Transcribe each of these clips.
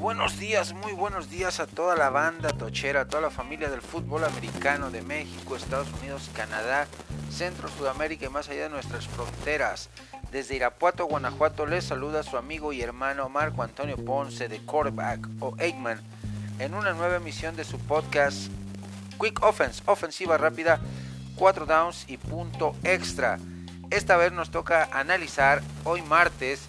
buenos días, muy buenos días a toda la banda tochera, a toda la familia del fútbol americano de México, Estados Unidos, Canadá, Centro, Sudamérica y más allá de nuestras fronteras. Desde Irapuato, Guanajuato, les saluda su amigo y hermano Marco Antonio Ponce de Quarterback o Eggman en una nueva emisión de su podcast Quick Offense, ofensiva rápida, 4 downs y punto extra. Esta vez nos toca analizar hoy martes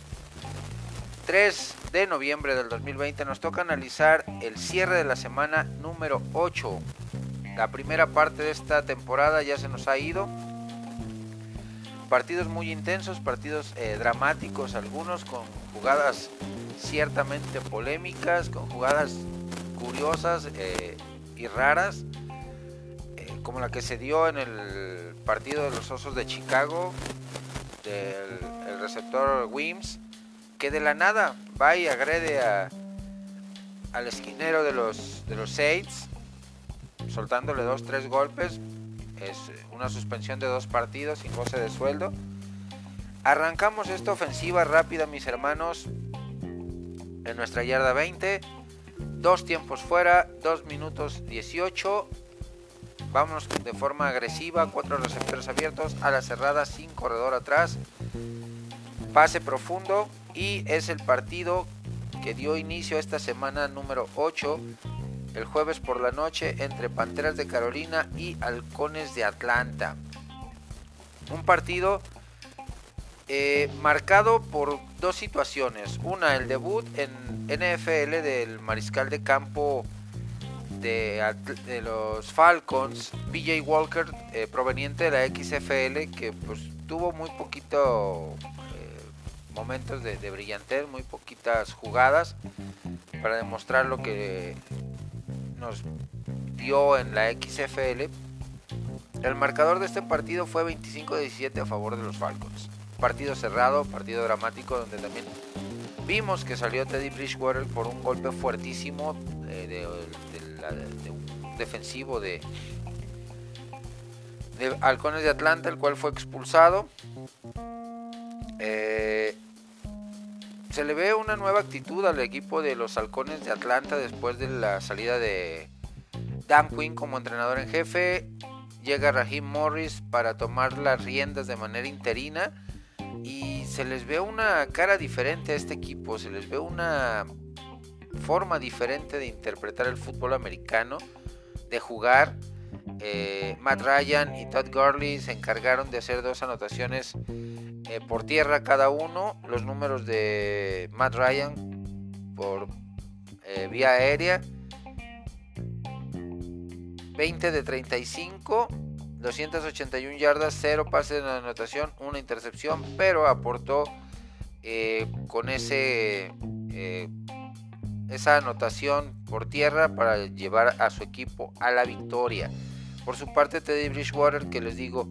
3 de noviembre del 2020 nos toca analizar el cierre de la semana número 8. La primera parte de esta temporada ya se nos ha ido. Partidos muy intensos, partidos eh, dramáticos, algunos con jugadas ciertamente polémicas, con jugadas curiosas eh, y raras, eh, como la que se dio en el partido de los Osos de Chicago, del receptor Wims que de la nada va y agrede al esquinero de los, de los Saints, soltándole dos, tres golpes. Es una suspensión de dos partidos sin goce de sueldo. Arrancamos esta ofensiva rápida, mis hermanos, en nuestra yarda 20. Dos tiempos fuera, dos minutos 18. Vamos de forma agresiva, cuatro receptores abiertos, a la cerrada, sin corredor atrás. Pase profundo, y es el partido que dio inicio esta semana número 8 el jueves por la noche entre Panteras de Carolina y Halcones de Atlanta. Un partido eh, marcado por dos situaciones. Una, el debut en NFL del mariscal de campo de, los Falcons, BJ Walker, eh, proveniente de la XFL, que pues tuvo muy poquito momentos de, brillantez, muy poquitas jugadas para demostrar lo que nos dio en la XFL. El marcador de este partido fue 25-17 a favor de los Falcons. Partido cerrado, partido dramático donde también vimos que salió Teddy Bridgewater por un golpe fuertísimo eh, de, un defensivo de, de Halcones de Atlanta, el cual fue expulsado. Se le ve una nueva actitud al equipo de los Halcones de Atlanta después de la salida de Dan Quinn como entrenador en jefe. Llega Raheem Morris para tomar las riendas de manera interina y se les ve una cara diferente a este equipo, se les ve una forma diferente de interpretar el fútbol americano, de jugar. Eh, Matt Ryan y Todd Gurley se encargaron de hacer dos anotaciones eh, por tierra cada uno. Los números de Matt Ryan por eh, vía aérea. 20 de 35. 281 yardas, 0 pases de anotación, una intercepción, pero aportó eh, con ese esa anotación por tierra para llevar a su equipo a la victoria. Por su parte, Teddy Bridgewater, que les digo,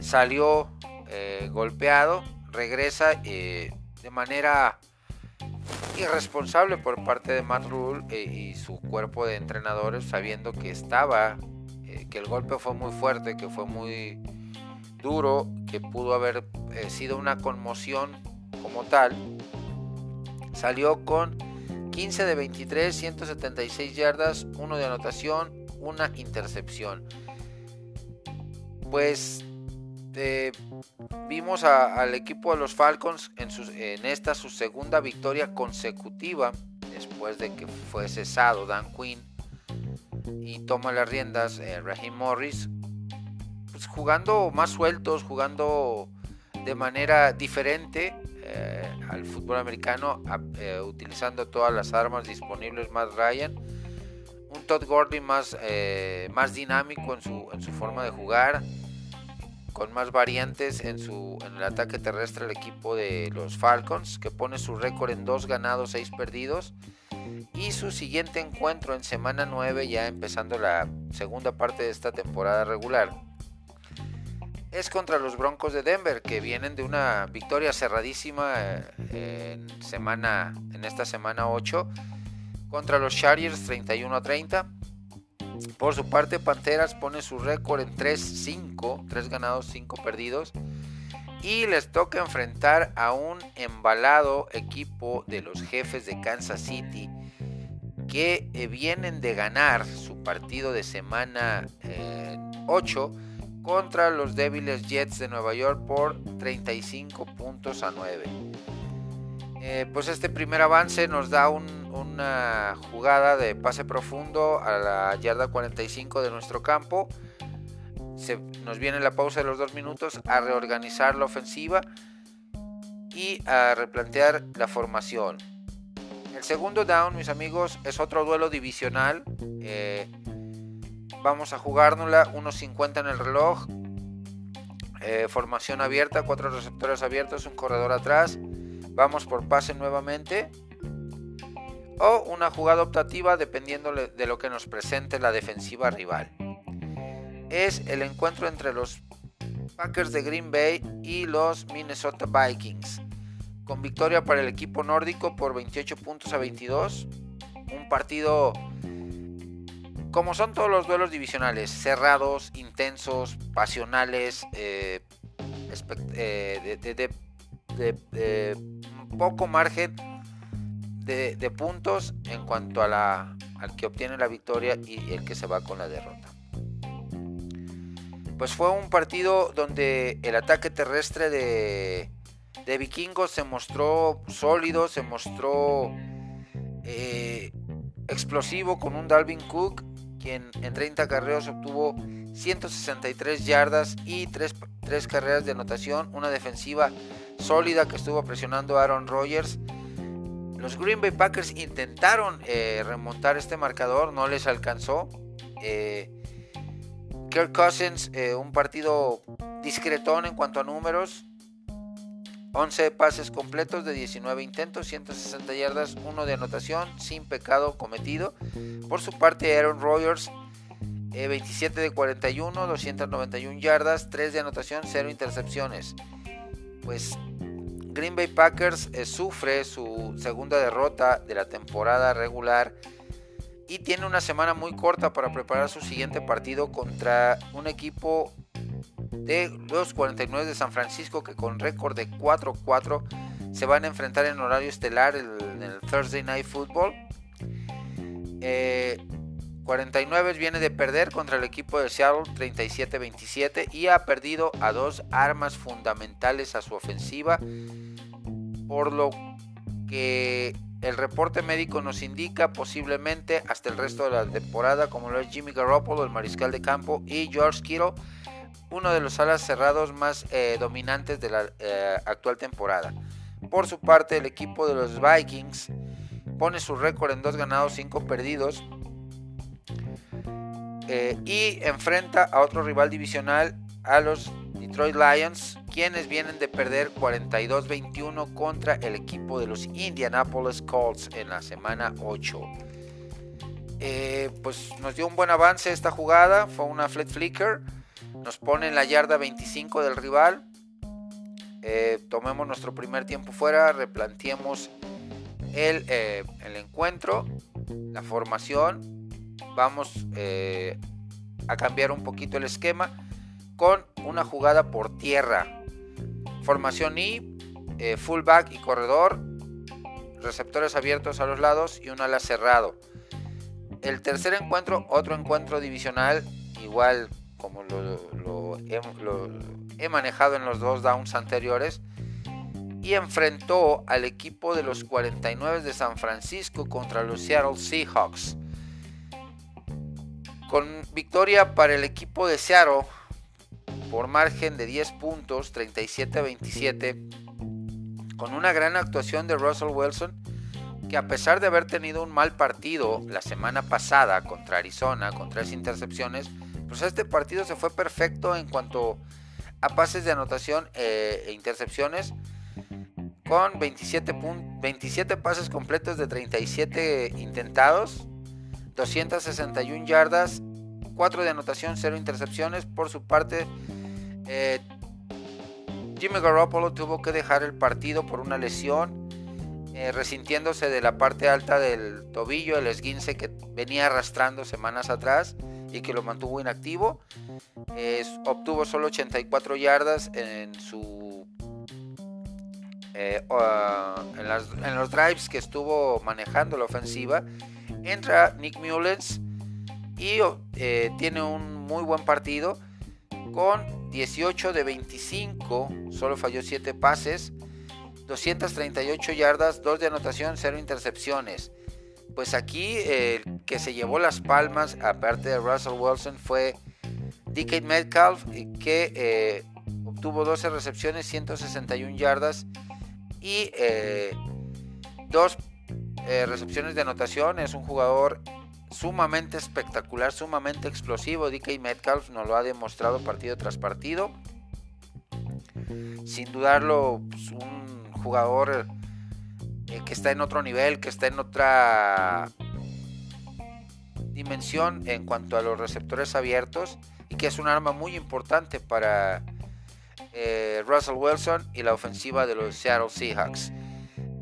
salió eh, golpeado, regresa eh, de manera irresponsable por parte de Matt Rule eh, y su cuerpo de entrenadores, sabiendo que estaba, que el golpe fue muy fuerte, que fue muy duro, que pudo haber sido una conmoción como tal. Salió con 15 de 23, 176 yardas, 1 de anotación, una intercepción. Pues este, vimos al equipo de los Falcons en, esta su segunda victoria consecutiva después de que fue cesado Dan Quinn y toma las riendas eh, Raheem Morris pues, jugando más sueltos jugando de manera diferente eh, al fútbol americano eh, utilizando todas las armas disponibles más Ryan un Todd Gurley más, más dinámico en su forma de jugar con más variantes en, su, en el ataque terrestre el equipo de los Falcons, que pone su récord en 2 ganados, 6 perdidos. Y su siguiente encuentro en semana 9, ya empezando la segunda parte de esta temporada regular, es contra los Broncos de Denver, que vienen de una victoria cerradísima eh, en, semana, en esta semana 8 contra los Chargers 31 a 30. Por su parte, Panteras pone su récord en 3-5, 3 ganados, 5 perdidos. Y les toca enfrentar a un embalado equipo de los jefes de Kansas City, que eh, vienen de ganar su partido de semana 8 contra los débiles Jets de Nueva York por 35 puntos a 9. pues este primer avance nos da una jugada de pase profundo a la yarda 45 de nuestro campo nos viene la pausa de los dos minutos a reorganizar la ofensiva y a replantear la formación. El segundo down, mis amigos, es otro duelo divisional. Eh, vamos a jugárnosla, 1.50 en el reloj. Eh, formación abierta, cuatro receptores abiertos, un corredor atrás. Vamos por pase nuevamente. O una jugada optativa dependiendo de lo que nos presente la defensiva rival es el encuentro entre los Packers de Green Bay y los Minnesota Vikings. Con victoria para el equipo nórdico por 28 puntos a 22. Un partido como son todos los duelos divisionales, cerrados, intensos, pasionales, eh, eh, de, poco margen de, puntos en cuanto a la, al que obtiene la victoria y el que se va con la derrota pues fue un partido donde el ataque terrestre de, de Vikingos se mostró sólido, se mostró eh, explosivo con un Dalvin Cook, quien en 30 carreras obtuvo 163 yardas y 3, carreras de anotación, una defensiva sólida que estuvo presionando a Aaron Rodgers. Los Green Bay Packers intentaron eh, remontar este marcador, no les alcanzó. Eh, Kirk Cousins, eh, un partido discretón en cuanto a números. 11 pases completos de 19 intentos, 160 yardas, 1 de anotación, sin pecado cometido. Por su parte, Aaron Rodgers, 27 eh, de 41, 291 yardas, 3 de anotación, 0 intercepciones. Pues Green Bay Packers eh, sufre su segunda derrota de la temporada regular y tiene una semana muy corta para preparar su siguiente partido contra un equipo de los 49 de San Francisco que con récord de 4-4 se van a enfrentar en horario estelar en el Thursday Night Football. 49 eh, viene de perder contra el equipo de Seattle 37-27 y ha perdido a dos armas fundamentales a su ofensiva, por lo que el reporte médico nos indica posiblemente hasta el resto de la temporada, como lo es Jimmy Garoppolo, el mariscal de campo, y George Kittle, uno de los alas cerrados más eh, dominantes de la eh, actual temporada. Por su parte, el equipo de los Vikings pone su récord en dos ganados, cinco perdidos. Eh, y enfrenta a otro rival divisional, a los Detroit Lions, quienes vienen de perder 42-21 contra el equipo de los Indianapolis Colts en la semana 8. Eh, pues nos dio un buen avance esta jugada, fue una flat flicker, nos pone en la yarda 25 del rival. Eh, tomemos nuestro primer tiempo fuera, replanteemos el, el encuentro, la formación, vamos a cambiar un poquito el esquema con una jugada por tierra. Formación I, eh, fullback y corredor, receptores abiertos a los lados y un ala cerrado. El tercer encuentro, otro encuentro divisional, igual como lo, he, manejado en los dos downs anteriores, y enfrentó al equipo de los 49 de San Francisco contra los Seattle Seahawks. Con victoria para el equipo de Seattle por margen de 10 puntos, 37 a 27, con una gran actuación de Russell Wilson, que a pesar de haber tenido un mal partido la semana pasada contra Arizona, con tres intercepciones, pues este partido se fue perfecto en cuanto a pases de anotación eh, e intercepciones, con 27, 27 pases completos de 37 intentados, 261 yardas, 4 de anotación, 0 intercepciones. Por su parte, eh, Jimmy Garoppolo tuvo que dejar el partido por una lesión, eh, resintiéndose de la parte alta del tobillo, el esguince que venía arrastrando semanas atrás y que lo mantuvo inactivo. obtuvo solo 84 yardas en su eh, en, en, los drives que estuvo manejando la ofensiva entra Nick Mullens y eh, tiene un muy buen partido con 18 de 25, solo falló 7 pases, 238 yardas, 2 de anotación, 0 intercepciones. Pues aquí el que se llevó las palmas, aparte de Russell Wilson, fue DK Metcalf, que eh, obtuvo 12 recepciones, 161 yardas y eh, 2 eh, recepciones de anotación. Es un jugador sumamente espectacular, sumamente explosivo. DK Metcalf nos lo ha demostrado partido tras partido. Sin dudarlo, pues, un jugador eh, que está en otro nivel, que está en otra dimensión en cuanto a los receptores abiertos y que es un arma muy importante para eh, Russell Wilson y la ofensiva de los Seattle Seahawks.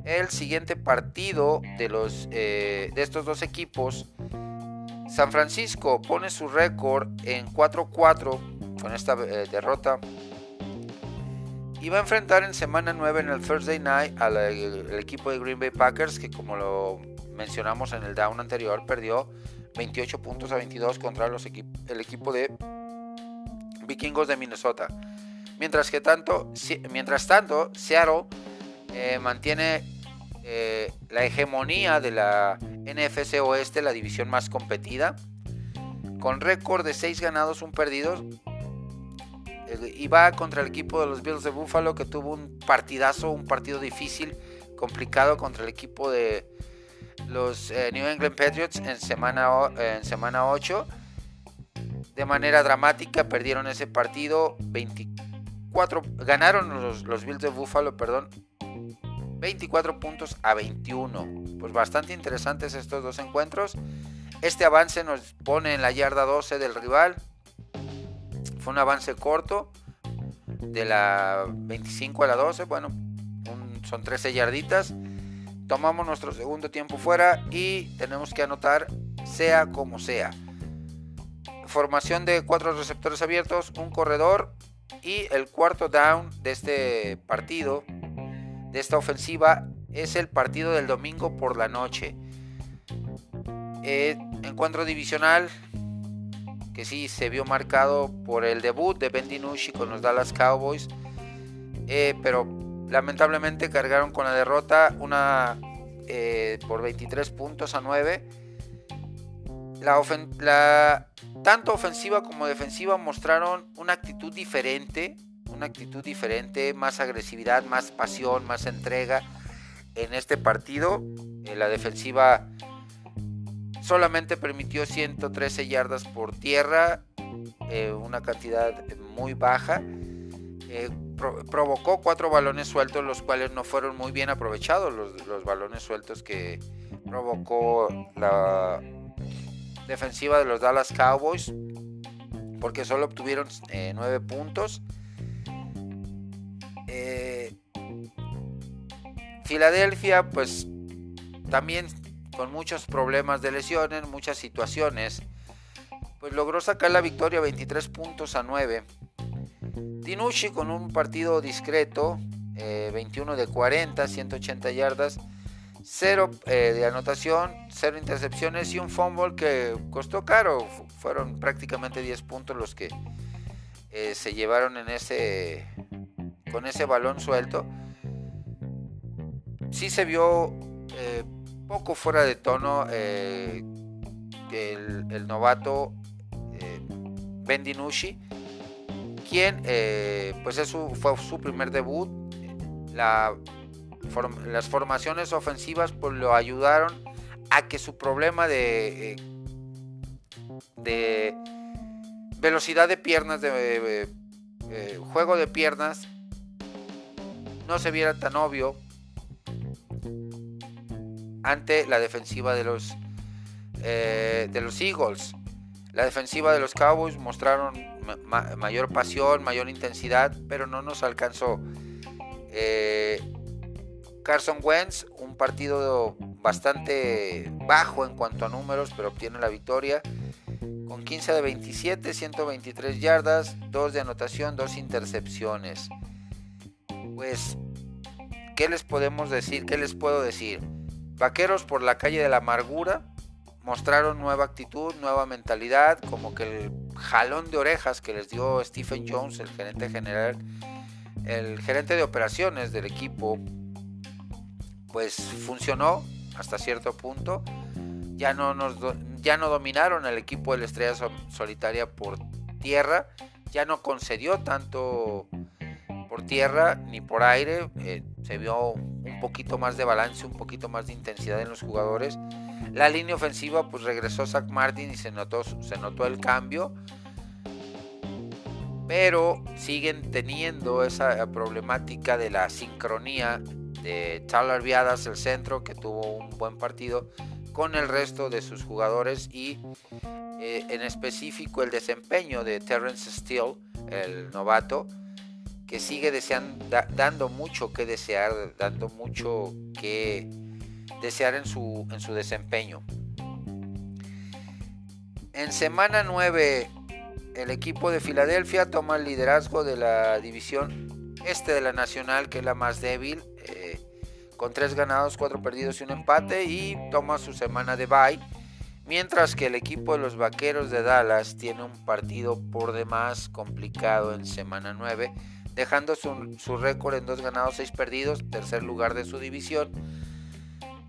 El siguiente partido de, los, eh, de estos dos equipos, San Francisco pone su récord en 4-4 con esta derrota y va a enfrentar en semana 9 en el Thursday Night al equipo de Green Bay Packers que como lo mencionamos en el down anterior perdió 28 puntos a 22 contra los el equipo de Vikingos de Minnesota. Mientras que tanto, mientras tanto Seattle eh, mantiene eh, la hegemonía de la NFC Oeste, la división más competida, con récord de 6 ganados, 1 perdido, y va contra el equipo de los Bills de Buffalo que tuvo un partidazo, un partido difícil, complicado contra el equipo de los eh, New England Patriots en semana, en semana 8. De manera dramática perdieron ese partido 24, ganaron los, los Bills de Buffalo, perdón, 24 puntos a 21. Pues bastante interesantes estos dos encuentros. Este avance nos pone en la yarda 12 del rival. Fue un avance corto de la 25 a la 12. Bueno, son 13 yarditas. Tomamos nuestro segundo tiempo fuera y tenemos que anotar sea como sea. Formación de cuatro receptores abiertos, un corredor y el cuarto down de este partido, de esta ofensiva, es el partido del domingo por la noche. Eh, encuentro divisional que sí se vio marcado por el debut de Ben DiNucci con los Dallas Cowboys, eh, pero lamentablemente cargaron con la derrota una eh, por 23 puntos a 9. La, la, tanto ofensiva como defensiva mostraron una actitud diferente, una actitud diferente, más agresividad, más pasión, más entrega en este partido. Eh, la defensiva solamente permitió 113 yardas por tierra, eh, una cantidad muy baja. Eh, provocó cuatro balones sueltos, los cuales no fueron muy bien aprovechados, los, balones sueltos que provocó la defensiva de los Dallas Cowboys, porque solo obtuvieron 9 eh, puntos. Filadelfia, pues también con muchos problemas de lesiones, muchas situaciones, pues logró sacar la victoria 23 puntos a 9. Dinucci con un partido discreto, 21 eh, de 40, 180 yardas, 0 eh, de anotación, 0 intercepciones y un fumble que costó caro. Fueron prácticamente 10 puntos los que eh, se llevaron en ese con ese balón suelto. Sí se vio poco fuera de tono eh, el, novato eh, quien eh, pues es fue su primer debut. La, las formaciones ofensivas pues, lo ayudaron a que su problema de, de velocidad de piernas, de juego de piernas, no se viera tan obvio ante la defensiva de los, eh, de los Eagles. La defensiva de los Cowboys mostraron mayor pasión, mayor intensidad, pero no nos alcanzó. Eh, Carson Wentz, un partido bastante bajo en cuanto a números, pero obtiene la victoria. Con 15 de 27, 123 yardas, 2 de anotación, 2 intercepciones. Pues, ¿qué les podemos decir? ¿Qué les puedo decir? Vaqueros por la calle de la amargura mostraron nueva actitud, nueva mentalidad, como que el jalón de orejas que les dio Stephen Jones, el gerente general, el gerente de operaciones del equipo, pues funcionó hasta cierto punto. Ya no, nos, ya no dominaron el equipo de la estrella solitaria por tierra, ya no concedió tanto por tierra ni por aire, eh, se vio un poquito más de balance, un poquito más de intensidad en los jugadores. La línea ofensiva pues regresó Zach Martin y se notó, se notó el cambio. Pero siguen teniendo esa problemática de la sincronía de Tyler Viadas, el centro, que tuvo un buen partido, con el resto de sus jugadores y eh, en específico el desempeño de Terrence Steele, el novato, que sigue deseando, dando mucho que desear, dando mucho que desear en su, en su desempeño. En semana 9, el equipo de Filadelfia toma el liderazgo de la división este de la Nacional, que es la más débil, eh, con 3 ganados, 4 perdidos y un empate, y toma su semana de bye. Mientras que el equipo de los Vaqueros de Dallas tiene un partido por demás complicado en semana 9 dejando su, récord en dos ganados, seis perdidos, tercer lugar de su división.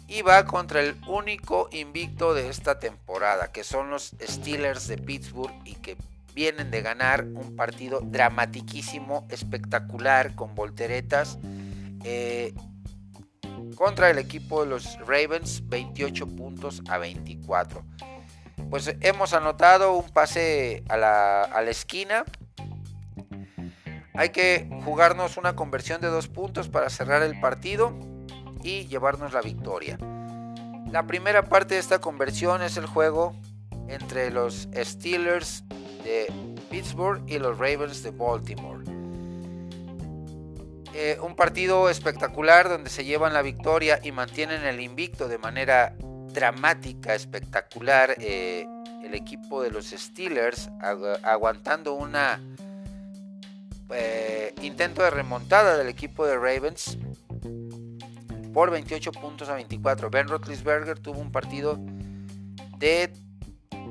Y va contra el único invicto de esta temporada, que son los Steelers de Pittsburgh y que vienen de ganar un partido dramatiquísimo, espectacular, con volteretas. Eh, contra el equipo de los Ravens, 28 puntos a 24. Pues hemos anotado un pase a la, a la esquina hay que jugarnos una conversión de dos puntos para cerrar el partido y llevarnos la victoria. La primera parte de esta conversión es el juego entre los Steelers de Pittsburgh y los Ravens de Baltimore. Eh, un partido espectacular donde se llevan la victoria y mantienen el invicto de manera dramática, espectacular. Eh, el equipo de los Steelers aguantando una eh, intento de remontada del equipo de Ravens por 28 puntos a 24. Ben Roethlisberger tuvo un partido de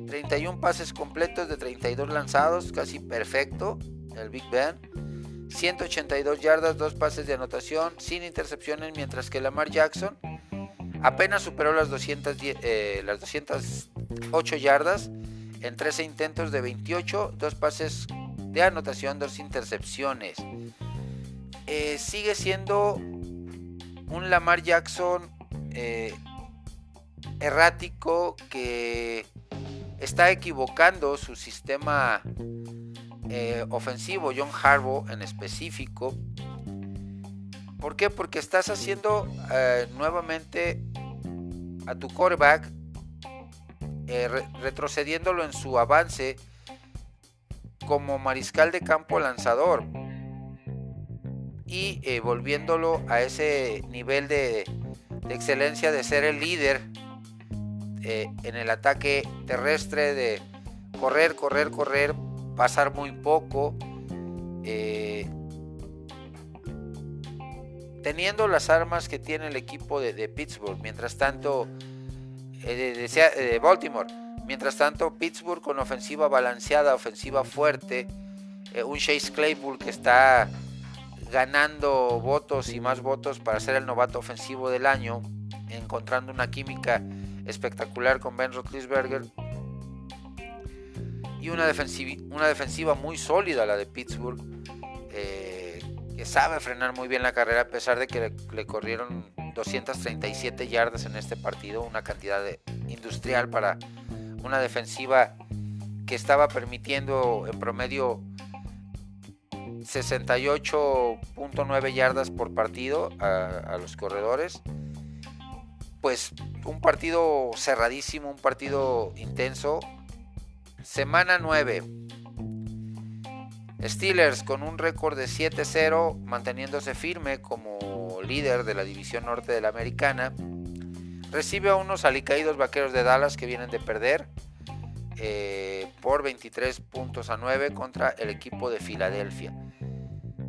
31 pases completos de 32 lanzados, casi perfecto, el Big Ben. 182 yardas, 2 pases de anotación, sin intercepciones, mientras que Lamar Jackson apenas superó las, 210, eh, las 208 yardas en 13 intentos de 28, 2 pases de anotación, dos intercepciones. Eh, sigue siendo un Lamar Jackson eh, errático que está equivocando su sistema eh, ofensivo, John Harbaugh en específico. ¿Por qué? Porque estás haciendo nuevamente a tu quarterback retrocediéndolo en su avance como mariscal de campo lanzador y eh, volviéndolo a ese nivel de, excelencia de ser el líder eh, en el ataque terrestre, de correr, correr, correr, pasar muy poco. Eh, teniendo las armas que tiene el equipo de, Pittsburgh, mientras tanto, de Baltimore, Mientras tanto, Pittsburgh con ofensiva balanceada, ofensiva fuerte, eh, un Chase Claypool que está ganando votos y más votos para ser el novato ofensivo del año, encontrando una química espectacular con Ben Roethlisberger y una defensiva, una defensiva muy sólida la de Pittsburgh, eh, que sabe frenar muy bien la carrera a pesar de que le, corrieron 237 yardas en este partido, una cantidad industrial para una defensiva que estaba permitiendo en promedio 68.9 yardas por partido a, los corredores. Pues un partido cerradísimo, un partido intenso. Semana 9. Steelers con un récord de 7-0, manteniéndose firme como líder de la división norte de la americana Recibe a unos alicaídos vaqueros de Dallas que vienen de perder eh, por 23 puntos a 9 contra el equipo de Filadelfia.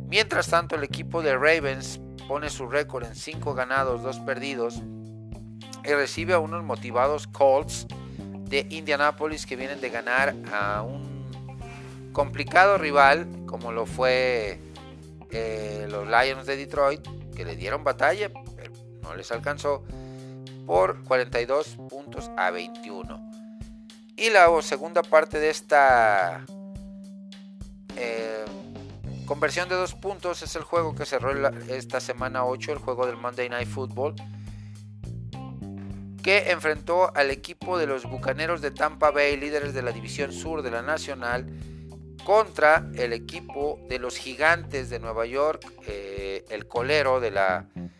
Mientras tanto, el equipo de Ravens pone su récord en 5 ganados, 2 perdidos y recibe a unos motivados Colts de Indianapolis que vienen de ganar a un complicado rival como lo fue eh, los Lions de Detroit, que le dieron batalla, pero no les alcanzó por 42 puntos a 21. Y la segunda parte de esta eh, conversión de dos puntos es el juego que cerró esta semana 8, el juego del Monday Night Football, que enfrentó al equipo de los Bucaneros de Tampa Bay, líderes de la División Sur de la Nacional, contra el equipo de los Gigantes de Nueva York, eh, el colero de la mm,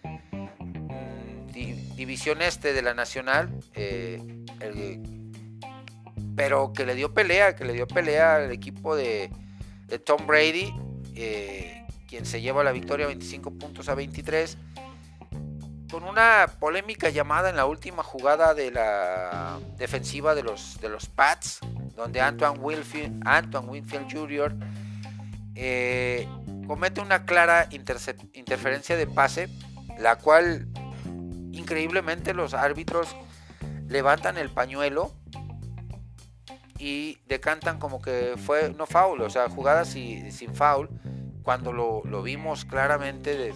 División Este de la Nacional, eh, pero que le dio pelea, que le dio pelea al equipo de, Tom Brady, eh, quien se lleva la victoria 25 puntos a 23 con una polémica llamada en la última jugada de la defensiva de los, de los Pats, donde Antoine Winfield, Antoine Winfield Jr. Eh, comete una clara interferencia de pase, la cual increíblemente los árbitros levantan el pañuelo y decantan como que fue no foul, o sea, jugada sin, foul, cuando lo, lo vimos claramente de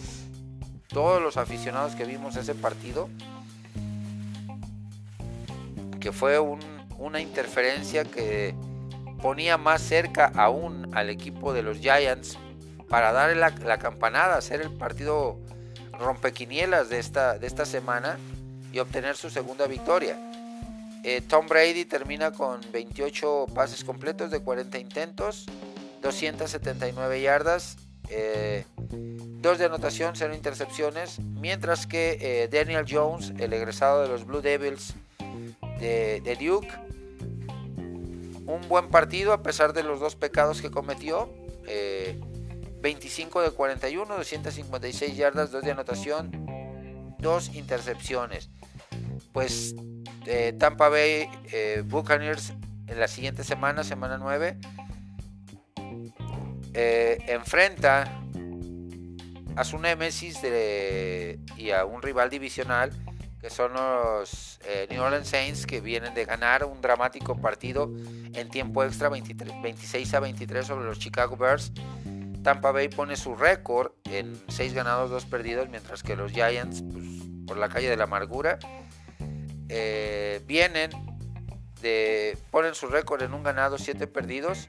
todos los aficionados que vimos ese partido, que fue una interferencia que ponía más cerca aún al equipo de los Giants para darle la, campanada, hacer el partido rompequinielas de esta, de esta semana y obtener su segunda victoria. Eh, Tom Brady termina con 28 pases completos de 40 intentos, 279 yardas, eh, dos de anotación, cero intercepciones, mientras que eh, Daniel Jones, el egresado de los Blue Devils de, Duke, un buen partido a pesar de los dos pecados que cometió. 25 eh, de 41, 256 yardas, dos de anotación, dos intercepciones. Pues Tampa Bay Buccaneers en la siguiente semana, semana 9, eh, enfrenta a su némesis y a un rival divisional que son los eh, New Orleans Saints que vienen de ganar un dramático partido en tiempo extra 26 a 23 sobre los Chicago Bears. Tampa Bay pone su récord en 6 ganados, 2 perdidos, mientras que los Giants, pues, por la calle de la amargura, eh, vienen de ponen su récord en un ganado, 7 perdidos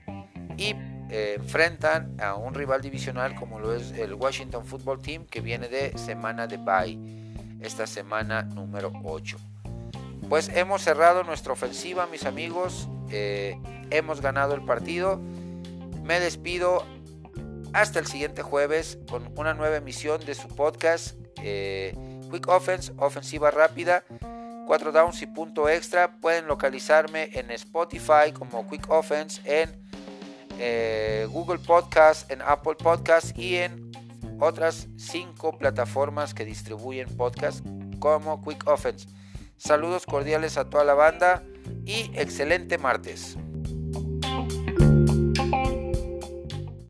y eh, enfrentan a un rival divisional como lo es el Washington Football Team que viene de semana de bye, esta semana número 8. Pues hemos cerrado nuestra ofensiva, mis amigos. Eh, hemos ganado el partido. Me despido hasta el siguiente jueves con una nueva emisión de su podcast eh, Quick Offense, ofensiva rápida. 4 downs y punto extra. Pueden localizarme en Spotify como Quick Offense en eh, Google Podcast, en Apple Podcast y en otras cinco plataformas que distribuyen podcast como Quick Offense. Saludos cordiales a toda la banda y excelente martes.